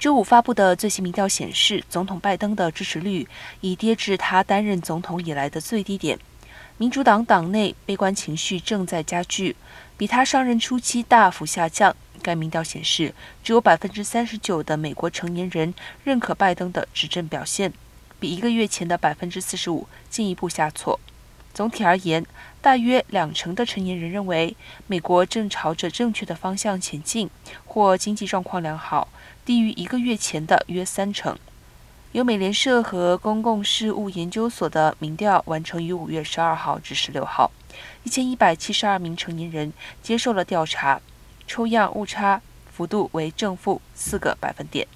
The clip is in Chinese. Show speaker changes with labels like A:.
A: 周五发布的最新民调显示，总统拜登的支持率已跌至他担任总统以来的最低点。民主党党内悲观情绪正在加剧，比他上任初期大幅下降。该民调显示，只有百分之三十九的美国成年人认可拜登的执政表现，比一个月前的百分之四十五进一步下挫。总体而言，大约两成的成年人认为美国正朝着正确的方向前进，或经济状况良好，低于一个月前的约三成。由美联社和公共事务研究所的民调完成于五月十二号至十六号，一千一百七十二名成年人接受了调查，抽样误差幅度为正负四个百分点。